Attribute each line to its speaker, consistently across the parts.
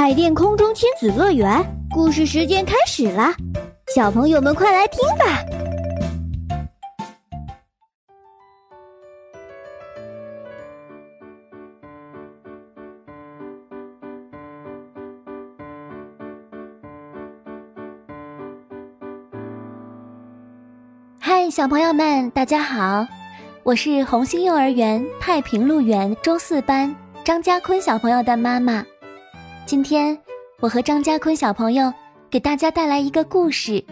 Speaker 1: 海淀空中亲子乐园故事时间开始啦！小朋友们快来听吧！
Speaker 2: 嗨，小朋友们，大家好，我是红星幼儿园太平路园周四班张家坤小朋友的妈妈。今天，我和张家坤小朋友给大家带来一个故事，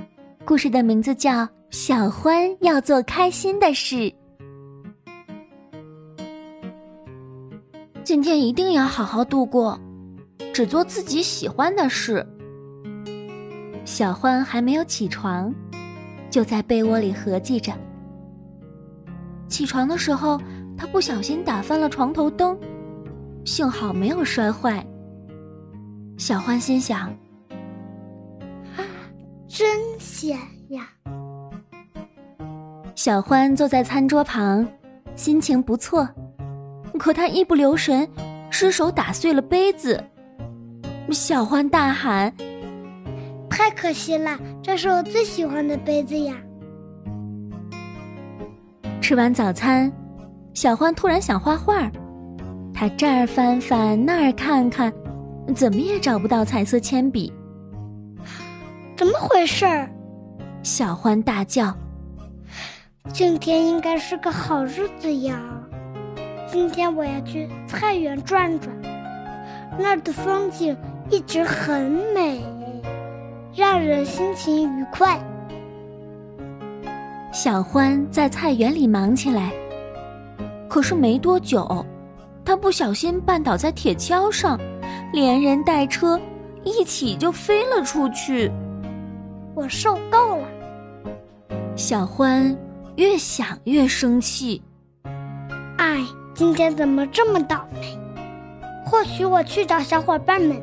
Speaker 2: 故事的名字叫《小欢要做开心的事》。今天一定要好好度过，只做自己喜欢的事。小欢还没有起床，就在被窝里合计着。起床的时候，他不小心打翻了床头灯，幸好没有摔坏。小欢心想：“
Speaker 3: 啊，真险呀！”
Speaker 2: 小欢坐在餐桌旁，心情不错。可他一不留神，失手打碎了杯子。小欢大喊：“
Speaker 3: 太可惜了！这是我最喜欢的杯子呀！”
Speaker 2: 吃完早餐，小欢突然想画画，他这儿翻翻，那儿看看。怎么也找不到彩色铅笔，
Speaker 3: 怎么回事儿？
Speaker 2: 小欢大叫：“
Speaker 3: 今天应该是个好日子呀！今天我要去菜园转转，那儿的风景一直很美，让人心情愉快。”
Speaker 2: 小欢在菜园里忙起来，可是没多久，他不小心绊倒在铁锹上。连人带车一起就飞了出去，
Speaker 3: 我受够了。
Speaker 2: 小欢越想越生气，
Speaker 3: 哎，今天怎么这么倒霉？或许我去找小伙伴们。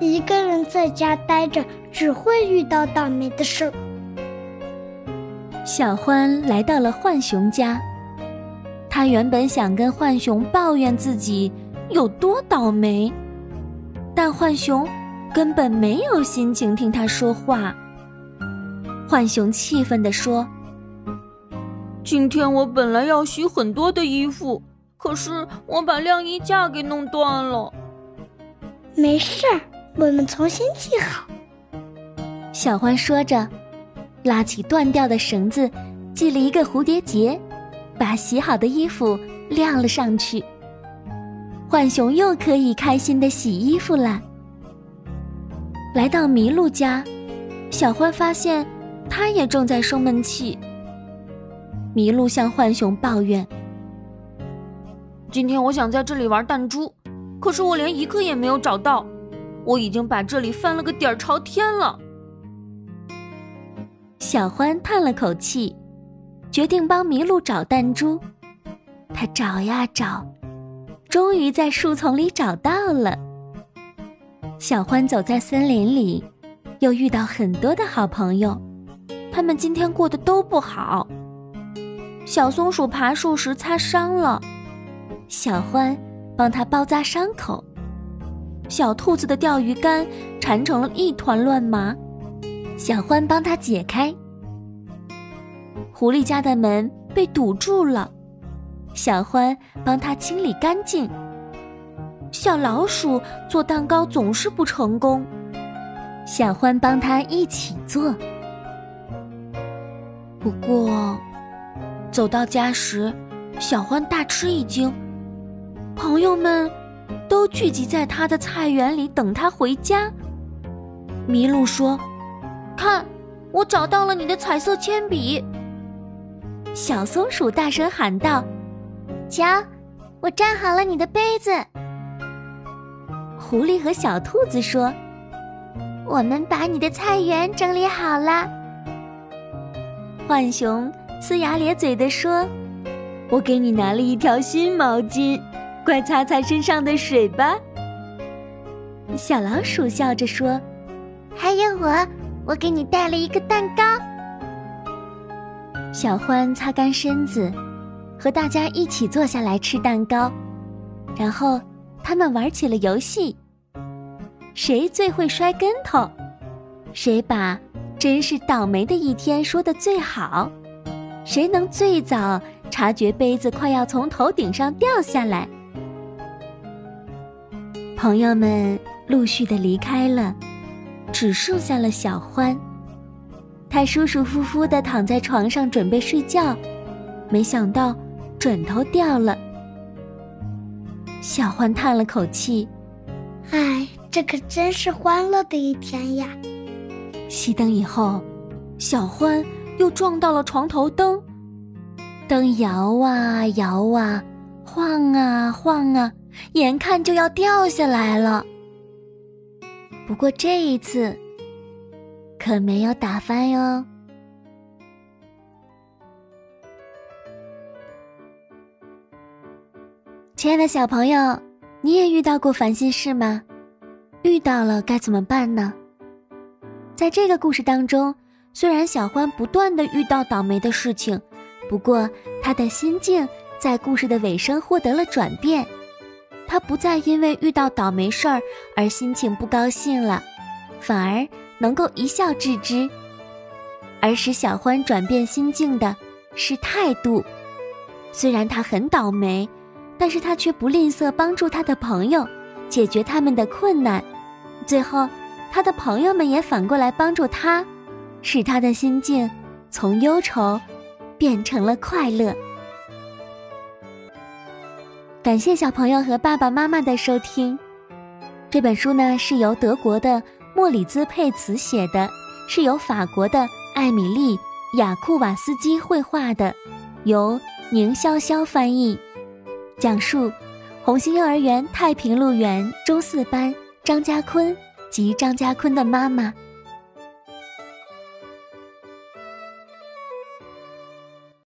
Speaker 3: 一个人在家待着，只会遇到倒霉的事儿。
Speaker 2: 小欢来到了浣熊家，他原本想跟浣熊抱怨自己。有多倒霉？但浣熊根本没有心情听他说话。浣熊气愤地说：“
Speaker 4: 今天我本来要洗很多的衣服，可是我把晾衣架给弄断了。”
Speaker 3: 没事儿，我们重新系好。
Speaker 2: 小欢说着，拉起断掉的绳子，系了一个蝴蝶结，把洗好的衣服晾了上去。浣熊又可以开心的洗衣服了。来到麋鹿家，小欢发现它也正在生闷气。麋鹿向浣熊抱怨：“
Speaker 4: 今天我想在这里玩弹珠，可是我连一个也没有找到。我已经把这里翻了个底儿朝天了。”
Speaker 2: 小欢叹了口气，决定帮麋鹿找弹珠。他找呀找。终于在树丛里找到了。小欢走在森林里，又遇到很多的好朋友，他们今天过得都不好。小松鼠爬树时擦伤了，小欢帮他包扎伤口。小兔子的钓鱼竿缠成了一团乱麻，小欢帮他解开。狐狸家的门被堵住了。小欢帮他清理干净。小老鼠做蛋糕总是不成功，小欢帮他一起做。不过，走到家时，小欢大吃一惊，朋友们都聚集在他的菜园里等他回家。麋鹿说：“看，我找到了你的彩色铅笔。”小松鼠大声喊道。
Speaker 5: 瞧，我粘好了你的杯子。
Speaker 2: 狐狸和小兔子说：“
Speaker 5: 我们把你的菜园整理好了。”
Speaker 2: 浣熊呲牙咧嘴的说：“我给你拿了一条新毛巾，快擦擦身上的水吧。”小老鼠笑着说：“
Speaker 5: 还有我，我给你带了一个蛋糕。”
Speaker 2: 小獾擦干身子。和大家一起坐下来吃蛋糕，然后他们玩起了游戏。谁最会摔跟头，谁把“真是倒霉的一天”说的最好，谁能最早察觉杯子快要从头顶上掉下来。朋友们陆续的离开了，只剩下了小欢。他舒舒服服的躺在床上准备睡觉，没想到枕头掉了。小欢叹了口气：“
Speaker 3: 唉，这可真是欢乐的一天呀！”
Speaker 2: 熄灯以后，小欢又撞到了床头灯，灯摇啊摇啊，晃啊晃啊，眼看就要掉下来了。不过这一次可没有打翻哟。亲爱的小朋友，你也遇到过烦心事吗？遇到了该怎么办呢？在这个故事当中，虽然小欢不断的遇到倒霉的事情，不过他的心境在故事的尾声获得了转变，他不再因为遇到倒霉事儿而心情不高兴了，反而能够一笑置之。而使小欢转变心境的是态度，虽然他很倒霉。但是他却不吝啬帮助他的朋友，解决他们的困难，最后，他的朋友们也反过来帮助他，使他的心境从忧愁变成了快乐。感谢小朋友和爸爸妈妈的收听，这本书呢是由德国的莫里兹佩茨写的，是由法国的艾米丽雅库瓦斯基绘画的，由宁潇潇翻译。讲述红星幼儿园太平路园中四班张家坤及张家坤的妈妈